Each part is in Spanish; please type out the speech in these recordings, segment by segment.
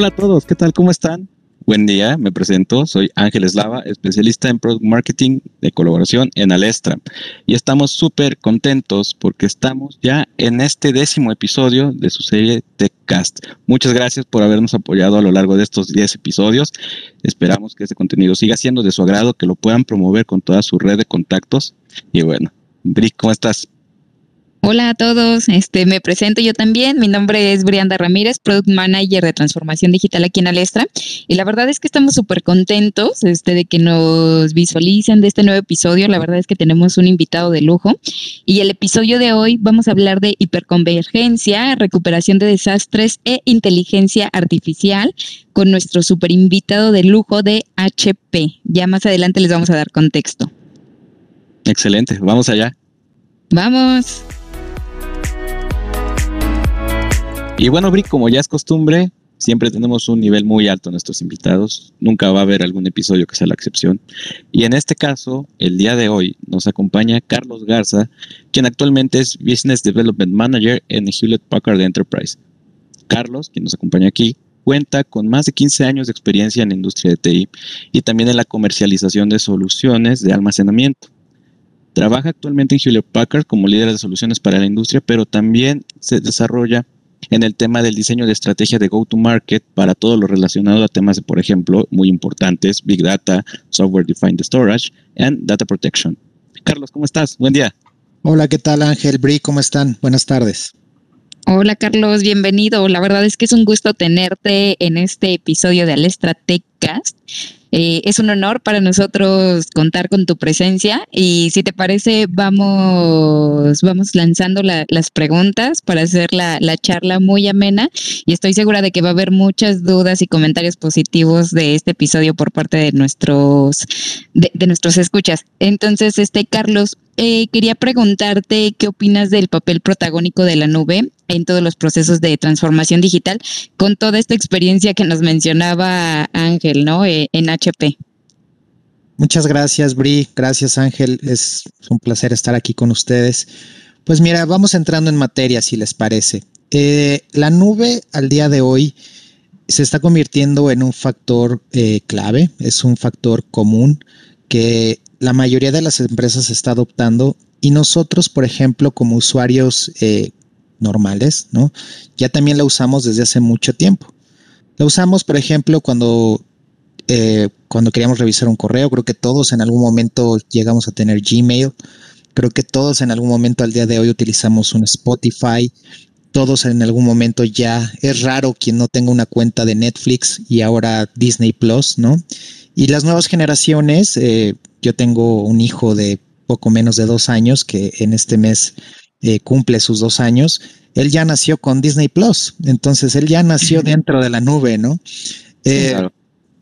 Hola a todos, ¿qué tal? ¿Cómo están? Buen día, me presento, soy Ángel Eslava, especialista en Product Marketing de colaboración en Alestra. Y estamos súper contentos porque estamos ya en este décimo episodio de su serie TechCast. Muchas gracias por habernos apoyado a lo largo de estos 10 episodios. Esperamos que este contenido siga siendo de su agrado, que lo puedan promover con toda su red de contactos. Y bueno, Brick, ¿cómo estás? Hola a todos, este me presento yo también. Mi nombre es Brianda Ramírez, Product Manager de Transformación Digital aquí en Alestra. Y la verdad es que estamos súper contentos este, de que nos visualicen de este nuevo episodio. La verdad es que tenemos un invitado de lujo. Y el episodio de hoy vamos a hablar de hiperconvergencia, recuperación de desastres e inteligencia artificial con nuestro super invitado de lujo de HP. Ya más adelante les vamos a dar contexto. Excelente, vamos allá. Vamos. Y bueno, Brick, como ya es costumbre, siempre tenemos un nivel muy alto en nuestros invitados. Nunca va a haber algún episodio que sea la excepción. Y en este caso, el día de hoy, nos acompaña Carlos Garza, quien actualmente es Business Development Manager en Hewlett Packard Enterprise. Carlos, quien nos acompaña aquí, cuenta con más de 15 años de experiencia en la industria de TI y también en la comercialización de soluciones de almacenamiento. Trabaja actualmente en Hewlett Packard como líder de soluciones para la industria, pero también se desarrolla en el tema del diseño de estrategia de go-to-market para todo lo relacionado a temas de, por ejemplo, muy importantes, Big Data, Software Defined Storage and Data Protection. Carlos, ¿cómo estás? Buen día. Hola, ¿qué tal Ángel? Bri, ¿cómo están? Buenas tardes. Hola Carlos, bienvenido. La verdad es que es un gusto tenerte en este episodio de Alestra Techcast. Eh, es un honor para nosotros contar con tu presencia y si te parece vamos, vamos lanzando las preguntas para hacer la, charla muy amena y estoy segura de que va a haber muchas dudas y comentarios positivos de este episodio por parte de nuestros, de nuestros escuchas. Entonces, este Carlos, eh, quería preguntarte qué opinas del papel protagónico de la nube en todos los procesos de transformación digital con toda esta experiencia que nos mencionaba Ángel, ¿no? Eh, en HP. Muchas gracias, Bri. Gracias, Ángel. Es un placer estar aquí con ustedes. Pues mira, vamos entrando en materia, si les parece. Eh, la nube al día de hoy se está convirtiendo en un factor clave, es un factor común que la mayoría de las empresas está adoptando y nosotros, por ejemplo, como usuarios eh, normales, ¿no? Ya también la usamos desde hace mucho tiempo. La usamos, por ejemplo, cuando, eh, cuando queríamos revisar un correo. Creo que todos en algún momento llegamos a tener Gmail. Creo que todos en algún momento al día de hoy utilizamos un Spotify. Todos en algún momento ya es raro quien no tenga una cuenta de Netflix y ahora Disney Plus, ¿no? Y las nuevas generaciones, eh, yo tengo un hijo de poco menos de dos años que en este mes eh, cumple sus dos años. Él ya nació con Disney Plus, entonces él ya nació dentro de la nube, ¿no? Eh,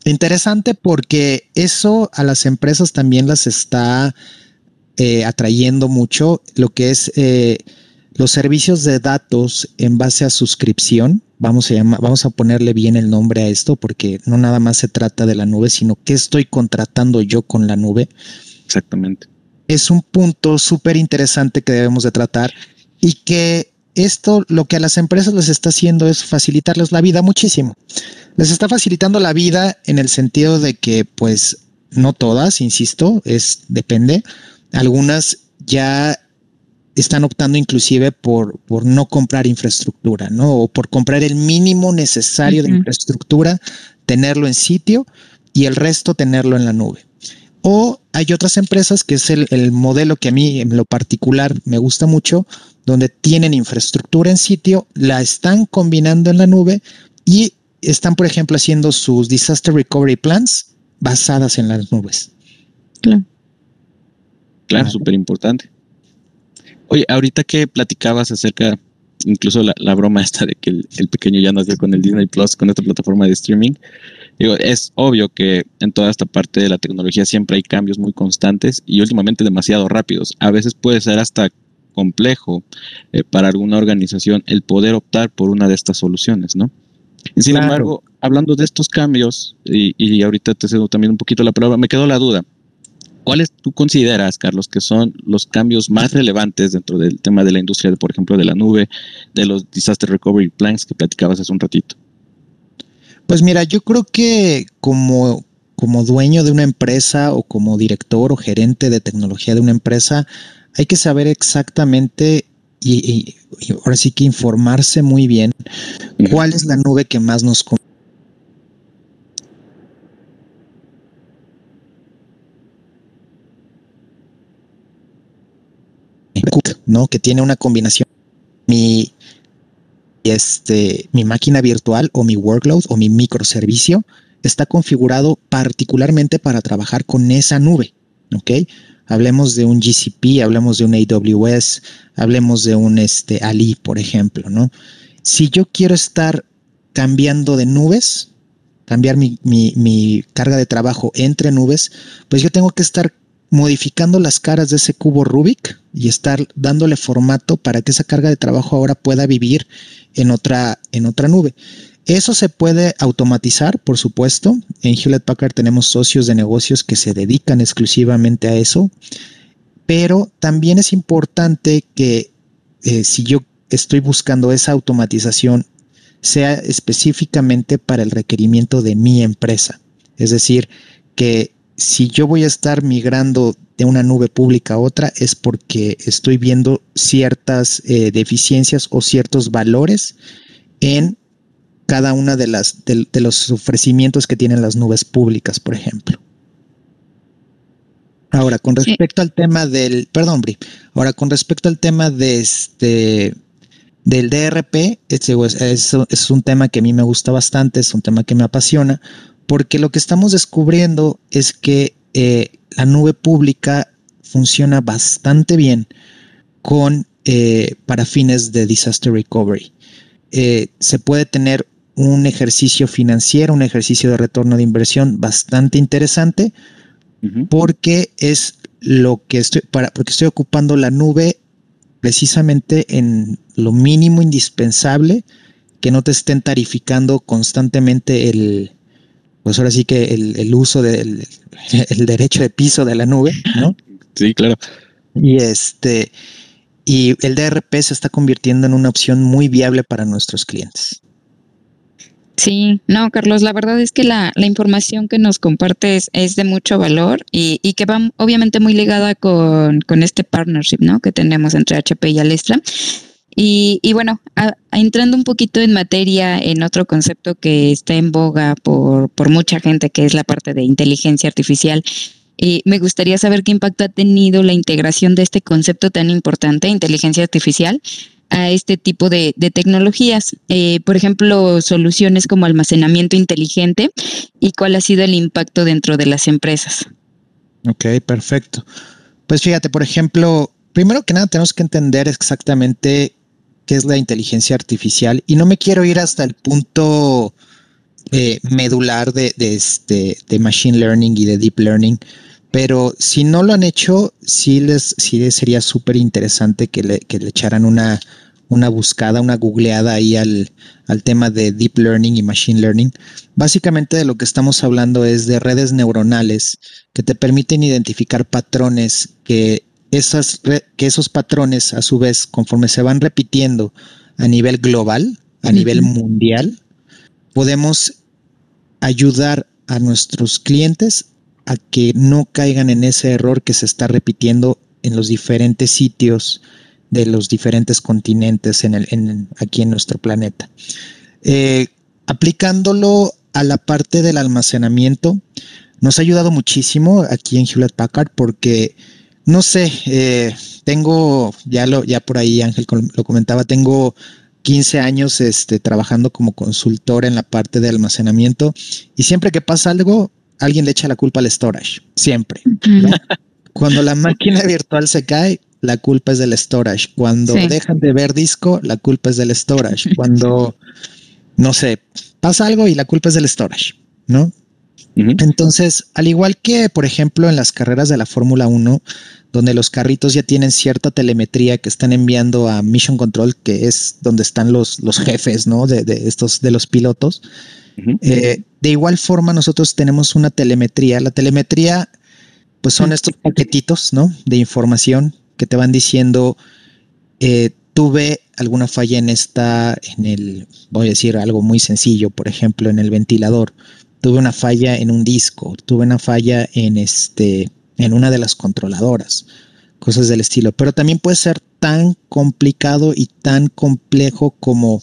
interesante porque eso a las empresas también las está atrayendo mucho, lo que es los servicios de datos en base a suscripción. Vamos a, llamar, vamos a ponerle bien el nombre a esto porque no nada más se trata de la nube, sino qué estoy contratando yo con la nube. Exactamente. Es un punto súper interesante que debemos de tratar y que esto lo que a las empresas les está haciendo es facilitarles la vida muchísimo. Les está facilitando la vida en el sentido de que pues no todas, insisto, es depende. Algunas ya están optando inclusive por, por no comprar infraestructura, ¿no? O por comprar el mínimo necesario de infraestructura, tenerlo en sitio y el resto tenerlo en la nube. O hay otras empresas que es el, el, modelo que a mí en lo particular me gusta mucho, donde tienen infraestructura en sitio, la están combinando en la nube y están, por ejemplo, haciendo sus disaster recovery plans basadas en las nubes. Claro. Claro, súper importante. Oye, ahorita que platicabas acerca, incluso la, broma esta de que el, pequeño ya nació con el Disney Plus, con esta plataforma de streaming, digo, es obvio que en toda esta parte de la tecnología siempre hay cambios muy constantes y últimamente demasiado rápidos. A veces puede ser hasta complejo eh, para alguna organización el poder optar por una de estas soluciones, ¿no? Sin embargo, hablando de estos cambios, y, y ahorita te cedo también un poquito la palabra, me quedó la duda. ¿Cuáles tú consideras, Carlos, que son los cambios más relevantes dentro del tema de la industria, de, por ejemplo, de la nube, de los disaster recovery plans que platicabas hace un ratito? Pues mira, yo creo que como, como dueño de una empresa o como director o gerente de tecnología de una empresa, hay que saber exactamente y, ahora sí que informarse muy bien cuál es la nube que más nos conviene ¿no? Que tiene una combinación mi este mi máquina virtual o mi workload o mi microservicio está configurado particularmente para trabajar con esa nube, ¿ok? Hablemos de un GCP, hablemos de un AWS, hablemos de un este, Ali, por ejemplo, ¿no? Si yo quiero estar cambiando de nubes, cambiar mi, mi, carga de trabajo entre nubes, pues yo tengo que estar modificando las caras de ese cubo Rubik y estar dándole formato para que esa carga de trabajo ahora pueda vivir en otra, en otra nube. Eso se puede automatizar, por supuesto. En Hewlett Packard tenemos socios de negocios que se dedican exclusivamente a eso, pero también es importante que eh, si yo estoy buscando esa automatización, sea específicamente para el requerimiento de mi empresa. Es decir, que si yo voy a estar migrando de una nube pública a otra es porque estoy viendo ciertas eh, deficiencias o ciertos valores en cada una de las de, los ofrecimientos que tienen las nubes públicas, por ejemplo. Ahora, con respecto al tema del, perdón, Bri, ahora con respecto al tema de este del DRP, este, es, es, un tema que a mí me gusta bastante, es un tema que me apasiona, porque lo que estamos descubriendo es que eh, la nube pública funciona bastante bien con eh, para fines de disaster recovery. Eh, se puede tener un ejercicio financiero, un ejercicio de retorno de inversión bastante interesante, porque es lo que estoy, para, porque estoy ocupando la nube precisamente en lo mínimo indispensable, que no te estén tarificando constantemente el, pues ahora sí que el, uso del el derecho de piso de la nube, ¿no? Sí, claro. Y este, y el DRP se está convirtiendo en una opción muy viable para nuestros clientes. Sí, no, Carlos, la verdad es que la, información que nos compartes es de mucho valor y, que va obviamente muy ligada con, este partnership, ¿no? Que tenemos entre HP y Alestra. Y, bueno, entrando un poquito en materia en otro concepto que está en boga por, por mucha gente, que es la parte de inteligencia artificial, eh, me gustaría saber qué impacto ha tenido la integración de este concepto tan importante, inteligencia artificial, a este tipo de, tecnologías. Eh, por ejemplo, soluciones como almacenamiento inteligente y cuál ha sido el impacto dentro de las empresas. Ok, perfecto. Pues fíjate, por ejemplo, primero que nada tenemos que entender exactamente qué es la inteligencia artificial y no me quiero ir hasta el punto eh, medular de, este, de machine learning y de deep learning, pero si no lo han hecho, sí les, sería súper interesante que le, que le echaran una, una buscada, una googleada ahí al, al, tema de deep learning y machine learning. Básicamente de lo que estamos hablando es de redes neuronales que te permiten identificar patrones que, esas, que esos patrones a su vez conforme se van repitiendo a nivel global, a nivel mundial, podemos ayudar a nuestros clientes a que no caigan en ese error que se está repitiendo en los diferentes sitios de los diferentes continentes en el, aquí en nuestro planeta. Eh, aplicándolo a la parte del almacenamiento, nos ha ayudado muchísimo aquí en Hewlett Packard porque, no sé, eh, tengo, ya, lo, ya por ahí Ángel lo comentaba, tengo 15 años este, trabajando como consultor en la parte de almacenamiento y siempre que pasa algo, alguien le echa la culpa al storage, siempre. Cuando la máquina virtual se cae, la culpa es del storage. Cuando dejan de ver disco, la culpa es del storage. Cuando, no sé, pasa algo y la culpa es del storage, ¿no? Entonces, al igual que, por ejemplo, en las carreras de la Fórmula 1, donde los carritos ya tienen cierta telemetría que están enviando a Mission Control, que es donde están los, los jefes, ¿no? De, de estos, de los pilotos. Eh, de igual forma, nosotros tenemos una telemetría. La telemetría, pues son estos paquetitos, ¿no? De información que te van diciendo, eh, tuve alguna falla en esta, en el, voy a decir algo muy sencillo, por ejemplo, en el ventilador, tuve una falla en un disco, tuve una falla en este, en una de las controladoras, cosas del estilo. Pero también puede ser tan complicado y tan complejo como,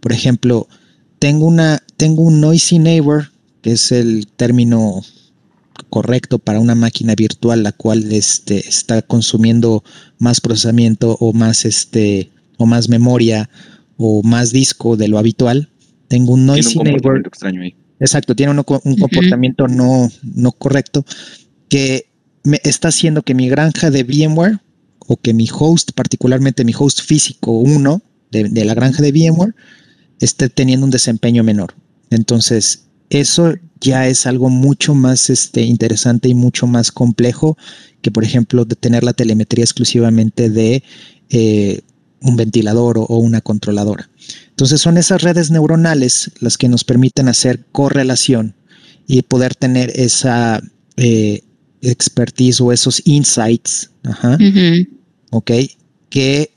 por ejemplo, tengo una, tengo un noisy neighbor, que es el término correcto para una máquina virtual la cual este, está consumiendo más procesamiento o más este o más memoria o más disco de lo habitual. Tengo un noisy neighbor. Extraño ahí. Exacto, tiene un, comportamiento no, no correcto que me está haciendo que mi granja de VMware o que mi host, particularmente mi host físico 1 de, de la granja de VMware, esté teniendo un desempeño menor. Entonces, eso ya es algo mucho más este, interesante y mucho más complejo que, por ejemplo, de tener la telemetría exclusivamente de eh, un ventilador o, una controladora. Entonces son esas redes neuronales las que nos permiten hacer correlación y poder tener esa eh, expertise o esos insights, ok, que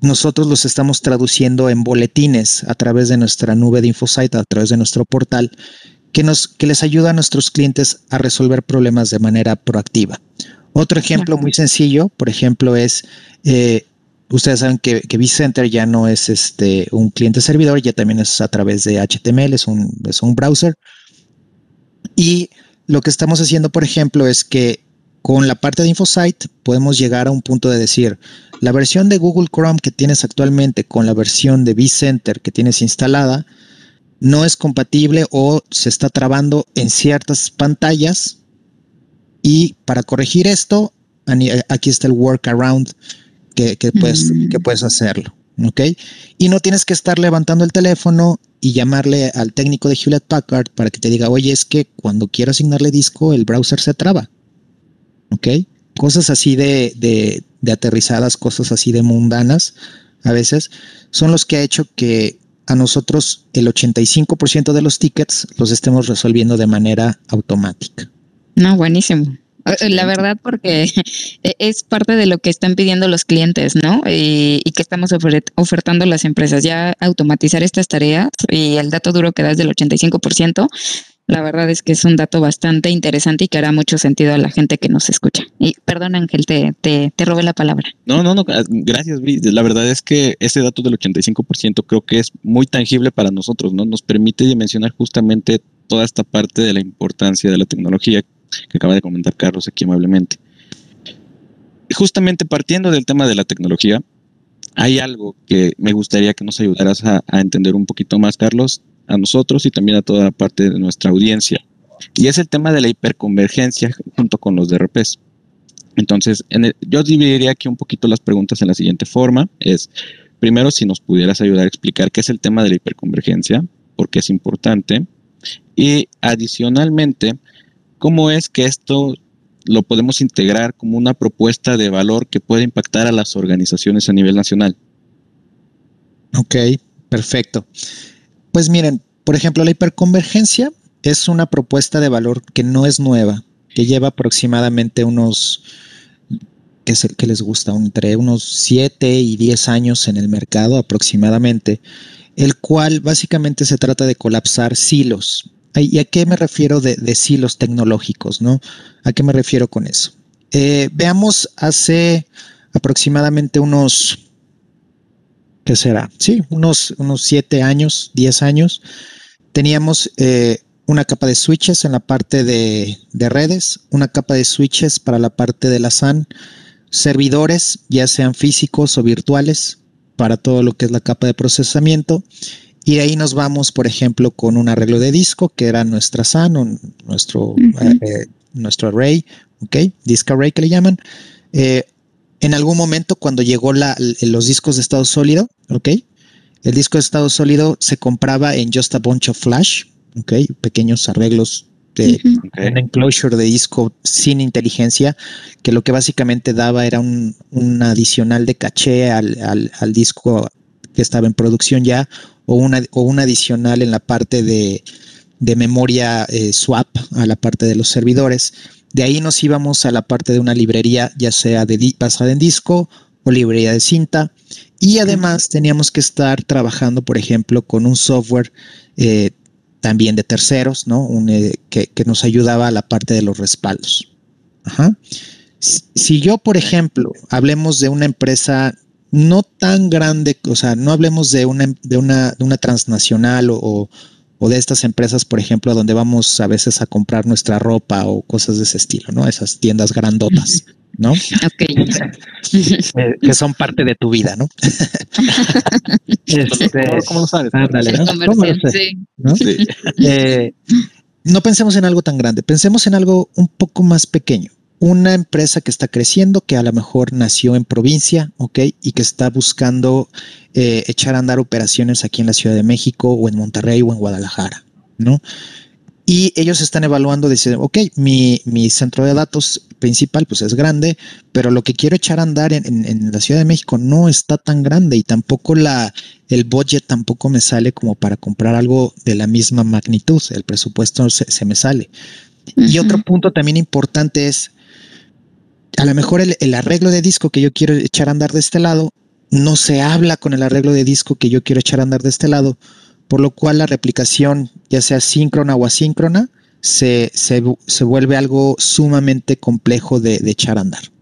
nosotros los estamos traduciendo en boletines a través de nuestra nube de InfoSight, a través de nuestro portal, que, nos, que les ayuda a nuestros clientes a resolver problemas de manera proactiva. Otro ejemplo muy sencillo, por ejemplo, es, eh, ustedes saben que, que vCenter ya no es este, un cliente servidor, ya también es a través de HTML, es un, es un browser. Y lo que estamos haciendo, por ejemplo, es que con la parte de InfoSight podemos llegar a un punto de decir, la versión de Google Chrome que tienes actualmente con la versión de vCenter que tienes instalada no es compatible o se está trabando en ciertas pantallas. Y para corregir esto, aquí está el workaround que, que, puedes, mm. que puedes hacerlo. ¿Ok? Y no tienes que estar levantando el teléfono y llamarle al técnico de Hewlett Packard para que te diga, oye, es que cuando quiero asignarle disco, el browser se traba. ¿Ok? Cosas así de, de, de aterrizadas, cosas así de mundanas a veces, son los que ha hecho que a nosotros el 85% de los tickets los estemos resolviendo de manera automática. No, buenísimo. Eh, la verdad, porque e-, es parte de lo que están pidiendo los clientes, ¿no? Y, que estamos ofertando las empresas, ya automatizar estas tareas y el dato duro que da es del 85%, la verdad es que es un dato bastante interesante y que hará mucho sentido a la gente que nos escucha. Y perdón, Ángel, te, te, te robé la palabra. No, no, no, gracias, Bri. La verdad es que ese dato del 85% creo que es muy tangible para nosotros, ¿no? Nos permite dimensionar justamente toda esta parte de la importancia de la tecnología que acaba de comentar Carlos aquí amablemente. Justamente partiendo del tema de la tecnología, hay algo que me gustaría que nos ayudaras a, entender un poquito más, Carlos, a nosotros y también a toda parte de nuestra audiencia. Y es el tema de la hiperconvergencia junto con los DRPs. Entonces, yo dividiría aquí un poquito las preguntas en la siguiente forma. Es, primero, si nos pudieras ayudar a explicar qué es el tema de la hiperconvergencia, por qué es importante. Y adicionalmente, cómo es que esto lo podemos integrar como una propuesta de valor que puede impactar a las organizaciones a nivel nacional. Ok, perfecto. Pues miren, por ejemplo, la hiperconvergencia es una propuesta de valor que no es nueva, que lleva aproximadamente unos, que es el que les gusta, entre unos 7 y 10 años en el mercado aproximadamente, el cual básicamente se trata de colapsar silos. ¿Y a qué me refiero de, silos tecnológicos? ¿no? ¿A qué me refiero con eso? Eh, veamos hace aproximadamente unos ¿qué será? Sí, unos, unos siete años, diez años. Teníamos eh, una capa de switches en la parte de, redes, una capa de switches para la parte de la SAN, servidores, ya sean físicos o virtuales, para todo lo que es la capa de procesamiento. Y ahí nos vamos, por ejemplo, con un arreglo de disco, que era nuestra SAN, nuestro, eh, nuestro array, ¿ok? Disk array que le llaman. Eh, en algún momento cuando llegó la, los discos de estado sólido, ¿ok? El disco de estado sólido se compraba en Just a Bunch of Flash, ¿ok? Pequeños arreglos de un enclosure de disco sin inteligencia, que lo que básicamente daba era un, adicional de caché al, disco que estaba en producción ya, o una, o un adicional en la parte de, memoria eh, swap a la parte de los servidores. De ahí nos íbamos a la parte de una librería, ya sea de basada en disco o librería de cinta. Y además teníamos que estar trabajando, por ejemplo, con un software eh, también de terceros, ¿no? Un, eh, que, nos ayudaba a la parte de los respaldos. Ajá. Si yo, por ejemplo, hablemos de una empresa no tan grande, o sea, no hablemos de una, de una, de una transnacional o, o, de estas empresas, por ejemplo, donde vamos a veces a comprar nuestra ropa o cosas de ese estilo, ¿no? Esas tiendas grandotas. ¿no? Ok. Eh, que son parte de tu vida, ¿no? Este, ¿Cómo, lo sabes? Ándale, ¿no? ¿no? Eh, no pensemos en algo tan grande, pensemos en algo un poco más pequeño. Una empresa que está creciendo, que a lo mejor nació en provincia, ¿ok? Y que está buscando eh, echar a andar operaciones aquí en la Ciudad de México o en Monterrey o en Guadalajara, ¿no? Y ellos están evaluando, dicen, ok, mi, mi, centro de datos principal pues es grande, pero lo que quiero echar a andar en, en, la Ciudad de México no está tan grande y tampoco la, el budget tampoco me sale como para comprar algo de la misma magnitud, el presupuesto se, se me sale. Y otro punto también importante es, a lo mejor el, el arreglo de disco que yo quiero echar a andar de este lado, no se habla con el arreglo de disco que yo quiero echar a andar de este lado por lo cual la replicación, ya sea síncrona o asíncrona, se, se, se vuelve algo sumamente complejo de, echar a andar.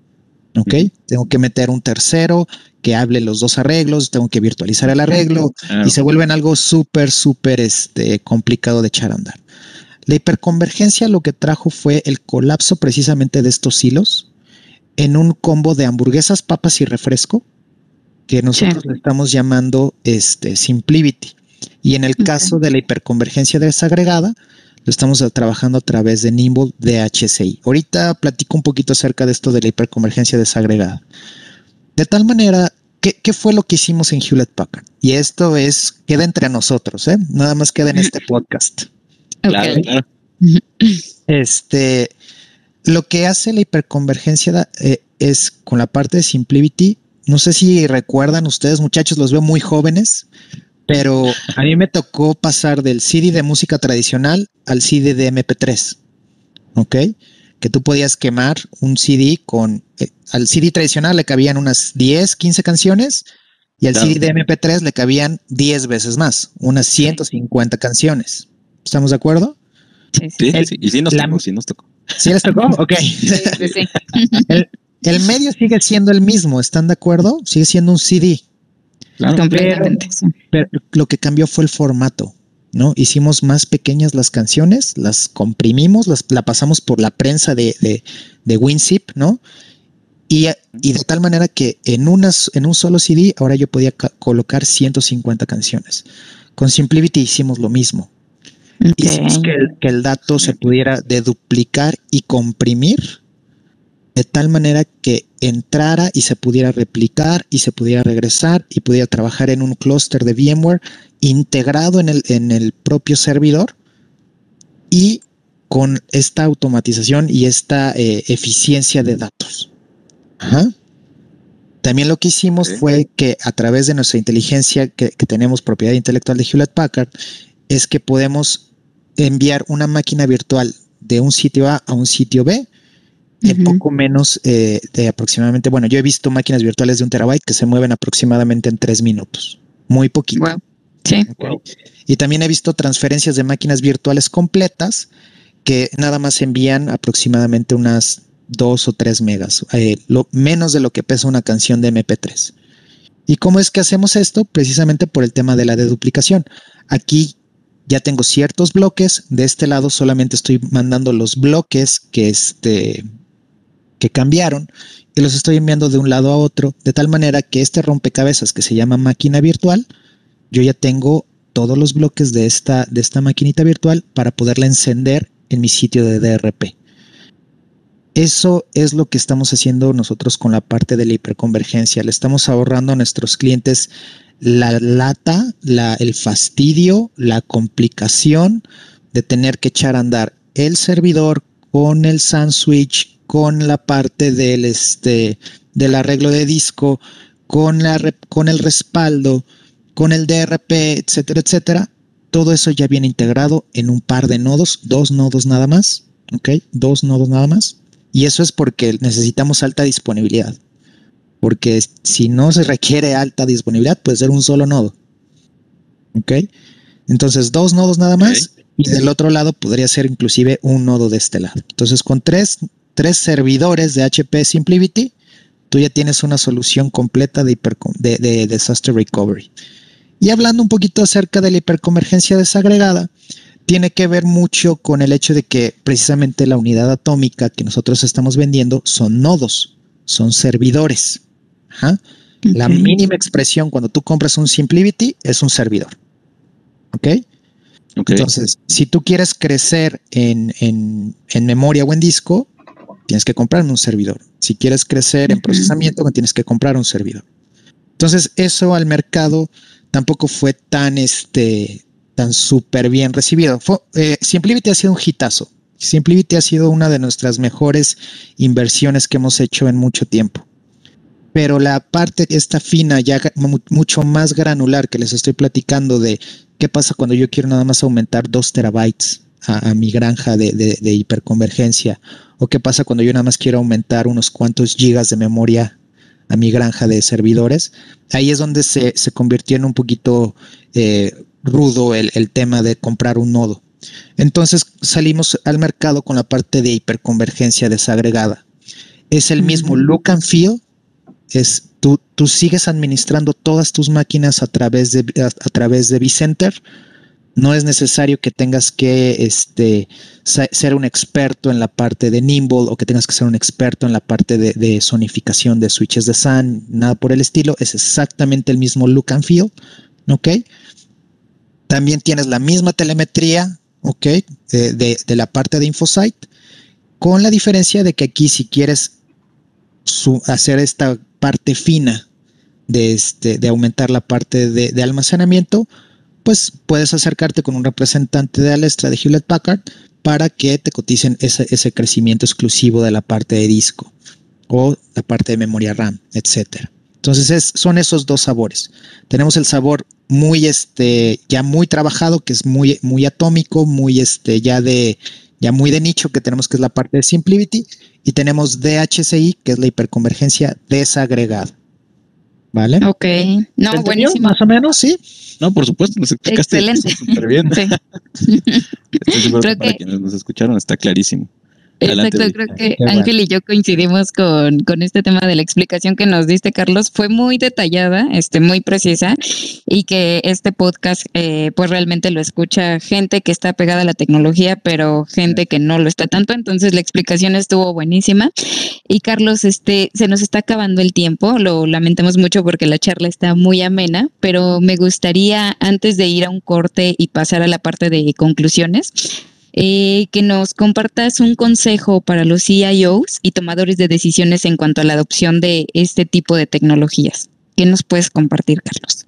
¿Ok? Tengo que meter un tercero que hable los dos arreglos, tengo que virtualizar el arreglo y se vuelven algo súper, súper este, complicado de echar a andar. La hiperconvergencia lo que trajo fue el colapso precisamente de estos hilos en un combo de hamburguesas, papas y refresco que nosotros le estamos llamando este, Simplivity. Y en el caso de la hiperconvergencia desagregada, lo estamos trabajando a través de Nimble DHCI. Ahorita platico un poquito acerca de esto de la hiperconvergencia desagregada. De tal manera, ¿qué, fue lo que hicimos en Hewlett Packard? Y esto es, queda entre nosotros, ¿eh? Nada más queda en este podcast. Claro, claro. Este, lo que hace la hiperconvergencia eh, es con la parte de Simplicity. No sé si recuerdan ustedes, muchachos, los veo muy jóvenes, pero a mí me tocó pasar del CD de música tradicional al CD de MP3. ¿Ok? Que tú podías quemar un CD con. Eh, al CD tradicional le cabían unas 10, 15 canciones y al CD de MP3 le cabían 10 veces más, unas 150 canciones. ¿Estamos de acuerdo? Sí, sí. sí, Y sí nos tocó, sí nos tocó. ¿Sí les tocó? Ok. el, el medio sigue siendo el mismo, ¿están de acuerdo? Sigue siendo un CD. Completamente. Pero, lo que cambió fue el formato, ¿no? Hicimos más pequeñas las canciones, las comprimimos, las, la pasamos por la prensa de, de, de WinZip, ¿no? Y, y, de tal manera que en, unas, en un solo CD ahora yo podía colocar 150 canciones. Con Simplivity hicimos lo mismo. Hicimos que el, que el dato se pudiera deduplicar y comprimir de tal manera que entrara y se pudiera replicar y se pudiera regresar y pudiera trabajar en un clúster de VMware integrado en el, en el propio servidor y con esta automatización y esta eh, eficiencia de datos. También lo que hicimos fue que a través de nuestra inteligencia que, que tenemos propiedad intelectual de Hewlett Packard, es que podemos enviar una máquina virtual de un sitio A a un sitio B en poco menos eh, de aproximadamente, bueno, yo he visto máquinas virtuales de un terabyte que se mueven aproximadamente en tres minutos, muy poquito. Sí. Y también he visto transferencias de máquinas virtuales completas que nada más envían aproximadamente unas dos o tres megas, eh, lo, menos de lo que pesa una canción de MP3. ¿Y cómo es que hacemos esto? Precisamente por el tema de la deduplicación. Aquí ya tengo ciertos bloques, de este lado solamente estoy mandando los bloques que este que cambiaron y los estoy enviando de un lado a otro, de tal manera que este rompecabezas que se llama máquina virtual, yo ya tengo todos los bloques de esta, de esta maquinita virtual para poderla encender en mi sitio de DRP. Eso es lo que estamos haciendo nosotros con la parte de la hiperconvergencia. Le estamos ahorrando a nuestros clientes la lata, la, el fastidio, la complicación de tener que echar a andar el servidor con el SAN switch, con la parte del, este, del arreglo de disco, con, la, con el respaldo, con el DRP, etcétera, etcétera. Todo eso ya viene integrado en un par de nodos, dos nodos nada más, ¿ok? Dos nodos nada más. Y eso es porque necesitamos alta disponibilidad. Porque si no se requiere alta disponibilidad, puede ser un solo nodo. ¿Ok? Entonces, dos nodos nada más. Y del otro lado podría ser inclusive un nodo de este lado. Entonces, con tres, tres servidores de HP SimpliVity, tú ya tienes una solución completa de, de, de, disaster recovery. Y hablando un poquito acerca de la hiperconvergencia desagregada, tiene que ver mucho con el hecho de que precisamente la unidad atómica que nosotros estamos vendiendo son nodos, son servidores. La mínima expresión cuando tú compras un SimpliVity es un servidor. ¿Ok? Entonces, si tú quieres crecer en, memoria o en disco, tienes que comprar un servidor. Si quieres crecer en procesamiento, tienes que comprar un servidor. Entonces, eso al mercado tampoco fue tan, este, tan súper bien recibido. Eh, SimpliVity ha sido un hitazo. SimpliVity ha sido una de nuestras mejores inversiones que hemos hecho en mucho tiempo. Pero la parte esta fina, ya mucho más granular que les estoy platicando de qué pasa cuando yo quiero nada más aumentar dos terabytes a, mi granja de, hiperconvergencia, o qué pasa cuando yo nada más quiero aumentar unos cuantos gigas de memoria a mi granja de servidores, ahí es donde se, convirtió en un poquito eh, rudo el, tema de comprar un nodo. Entonces salimos al mercado con la parte de hiperconvergencia desagregada. Es el mismo look and feel, es tú, tú sigues administrando todas tus máquinas a través de, a, través de vCenter. No es necesario que tengas que este, ser un experto en la parte de Nimble o que tengas que ser un experto en la parte de, de sonificación de switches de SAN, nada por el estilo. Es exactamente el mismo look and feel. ¿Ok? También tienes la misma telemetría, ¿ok? De, la parte de InfoSight, con la diferencia de que aquí si quieres hacer esta parte fina de, este, de aumentar la parte de, almacenamiento, pues puedes acercarte con un representante de Alestra de Hewlett Packard para que te coticen ese, ese crecimiento exclusivo de la parte de disco o la parte de memoria RAM, etcétera. Entonces son esos dos sabores. Tenemos el sabor muy este ya muy trabajado que es muy muy atómico, muy este ya de ya muy de nicho que tenemos que es la parte de SimpliVity y tenemos DHCI que es la hiperconvergencia desagregada. ¿Vale? Ok. No, buenísimo. Más o menos, sí. No, por supuesto, nos explicaste súper bien. Sí. Estoy seguro que para quienes nos escucharon está clarísimo. Exacto, creo que Ángel y yo coincidimos con, con, este tema de la explicación que nos diste, Carlos. Fue muy detallada, este, muy precisa, y que este podcast, eh, pues realmente lo escucha gente que está pegada a la tecnología, pero gente que no lo está tanto. Entonces la explicación estuvo buenísima. Y Carlos, este, se nos está acabando el tiempo. Lo lamentamos mucho porque la charla está muy amena, pero me gustaría antes de ir a un corte y pasar a la parte de conclusiones eh, que nos compartas un consejo para los CIOs y tomadores de decisiones en cuanto a la adopción de este tipo de tecnologías. ¿Qué nos puedes compartir, Carlos?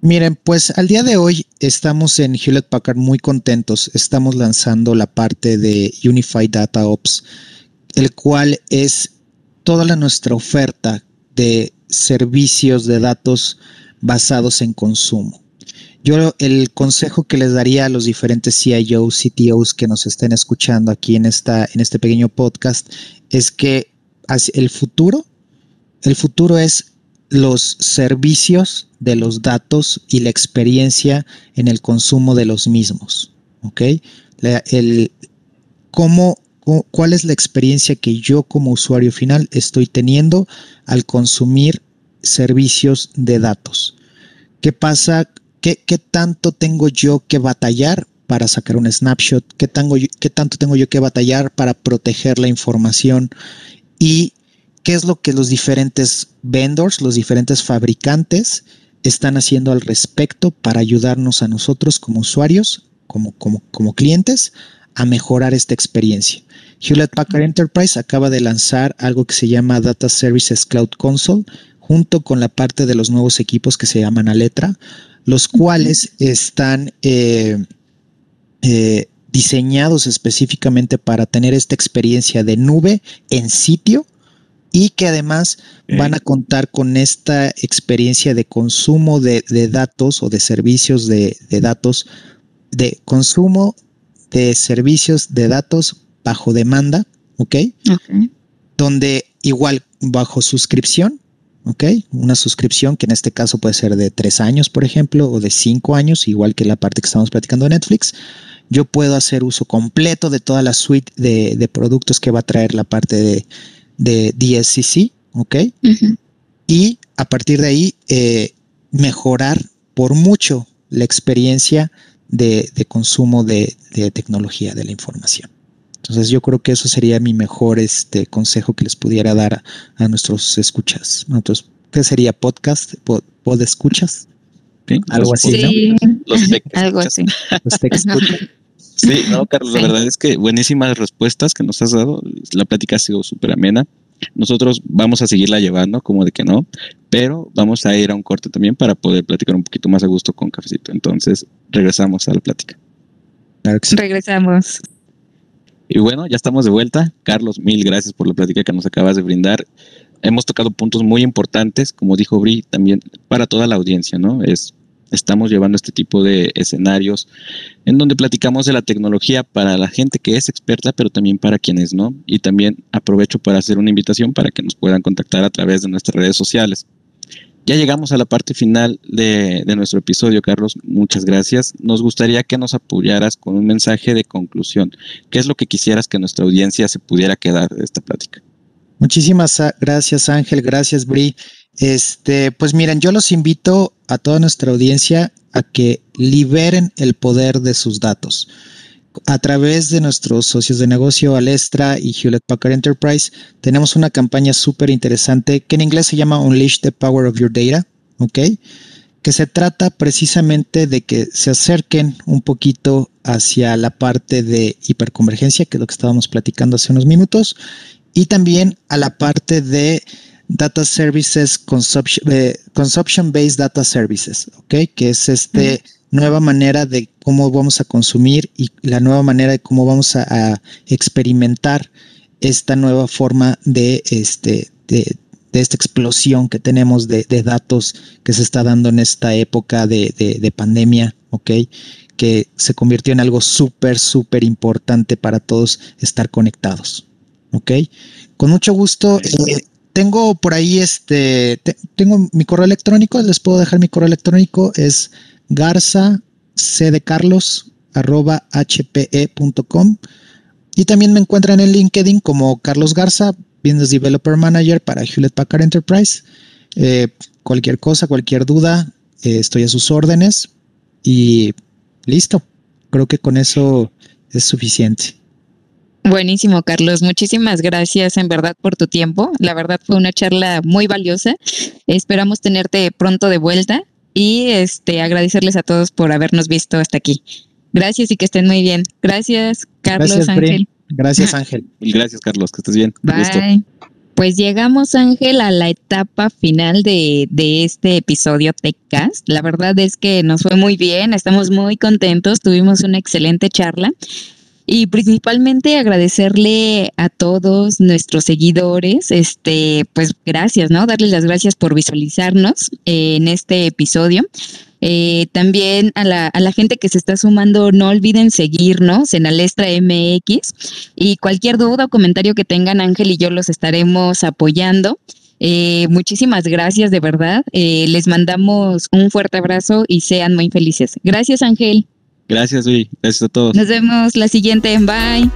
Miren, pues al día de hoy estamos en Hewlett Packard muy contentos. Estamos lanzando la parte de Unified Data Ops, el cual es toda la nuestra oferta de servicios de datos basados en consumo. Yo el consejo que les daría a los diferentes CIOs, CTOs que nos estén escuchando aquí en, esta, en este pequeño podcast es que el futuro, el futuro es los servicios de los datos y la experiencia en el consumo de los mismos. ¿Ok? el, cómo, ¿Cuál es la experiencia que yo como usuario final estoy teniendo al consumir servicios de datos? ¿Qué pasa ¿Qué, tanto tengo yo que batallar para sacar un snapshot? ¿Qué, ¿Qué tanto tengo yo que batallar para proteger la información? ¿Y qué es lo que los diferentes vendors, los diferentes fabricantes están haciendo al respecto para ayudarnos a nosotros como usuarios, como, como, como clientes, a mejorar esta experiencia? Hewlett Packard Enterprise acaba de lanzar algo que se llama Data Services Cloud Console, junto con la parte de los nuevos equipos que se llaman Aletra, los cuales están eh, eh, diseñados específicamente para tener esta experiencia de nube en sitio y que además van a contar con esta experiencia de consumo de, datos o de servicios de, datos, de consumo de servicios de datos bajo demanda, ¿ok? Donde igual bajo suscripción ¿ok? Una suscripción que en este caso puede ser de tres años, por ejemplo, o de cinco años, igual que la parte que estamos platicando de Netflix. Yo puedo hacer uso completo de toda la suite de, productos que va a traer la parte de, de DSCC, ¿ok? Y a partir de ahí, eh, mejorar por mucho la experiencia de, consumo de, tecnología de la información. Entonces yo creo que eso sería mi mejor este, consejo que les pudiera dar a, nuestros escuchas. Entonces, ¿qué sería podcast? ¿Pod, escuchas? Algo así, Los Algo así. Sí, no, Carlos, la verdad es que buenísimas respuestas que nos has dado. La plática ha sido súper amena. Nosotros vamos a seguirla llevando, como de que no, pero vamos a ir a un corte también para poder platicar un poquito más a gusto con Cafecito. Entonces, regresamos a la plática. Regresamos. Y bueno, ya estamos de vuelta. Carlos, mil gracias por la plática que nos acabas de brindar. Hemos tocado puntos muy importantes, como dijo Bri, también para toda la audiencia, ¿no? Es estamos llevando este tipo de escenarios en donde platicamos de la tecnología para la gente que es experta, pero también para quienes no. Y también aprovecho para hacer una invitación para que nos puedan contactar a través de nuestras redes sociales. Ya llegamos a la parte final de, nuestro episodio, Carlos. Muchas gracias. Nos gustaría que nos apoyaras con un mensaje de conclusión. ¿Qué es lo que quisieras que nuestra audiencia se pudiera quedar de esta plática? Muchísimas gracias, Ángel. Gracias, Bri. Este, pues miren, yo los invito a toda nuestra audiencia a que liberen el poder de sus datos. A través de nuestros socios de negocio Alestra y Hewlett Packard Enterprise, tenemos una campaña súper interesante que en inglés se llama Unleash the Power of Your Data, ¿ok? Que se trata precisamente de que se acerquen un poquito hacia la parte de hiperconvergencia, que es lo que estábamos platicando hace unos minutos, y también a la parte de Data Services eh, Consumption, Based Data Services, ¿ok? Que es esta nueva manera de cómo vamos a consumir y la nueva manera de cómo vamos a, experimentar esta nueva forma de, este, de, esta explosión que tenemos de, datos que se está dando en esta época de, pandemia, ¿ok? Que se convirtió en algo súper, súper importante para todos estar conectados, ¿ok? Con mucho gusto. Eh, tengo por ahí este, tengo mi correo electrónico, les puedo dejar mi correo electrónico, es garza c de carlos arroba hpe.com y también me encuentran en LinkedIn como Carlos Garza, Business Developer Manager para Hewlett Packard Enterprise. Eh, cualquier cosa, cualquier duda, eh, estoy a sus órdenes y listo. Creo que con eso es suficiente. Buenísimo, Carlos. Muchísimas gracias en verdad por tu tiempo. La verdad fue una charla muy valiosa. Esperamos tenerte pronto de vuelta y este agradecerles a todos por habernos visto hasta aquí. Gracias y que estén muy bien. Gracias, Carlos Ángel. Gracias, Ángel. Y gracias, Carlos. Que estés bien. Bye. Pues llegamos, Ángel, a la etapa final de, de este episodio TechCast. La verdad es que nos fue muy bien, estamos muy contentos, tuvimos una excelente charla y principalmente agradecerle a todos nuestros seguidores, este, pues gracias, ¿no? Darles las gracias por visualizarnos en este episodio. Eh, también a la, a la, gente que se está sumando, no olviden seguirnos en Alestra MX y cualquier duda o comentario que tengan, Ángel y yo los estaremos apoyando. Eh, muchísimas gracias, de verdad. Eh, les mandamos un fuerte abrazo y sean muy felices. Gracias, Ángel. Gracias, Luis. Gracias a todos. Nos vemos la siguiente. Bye.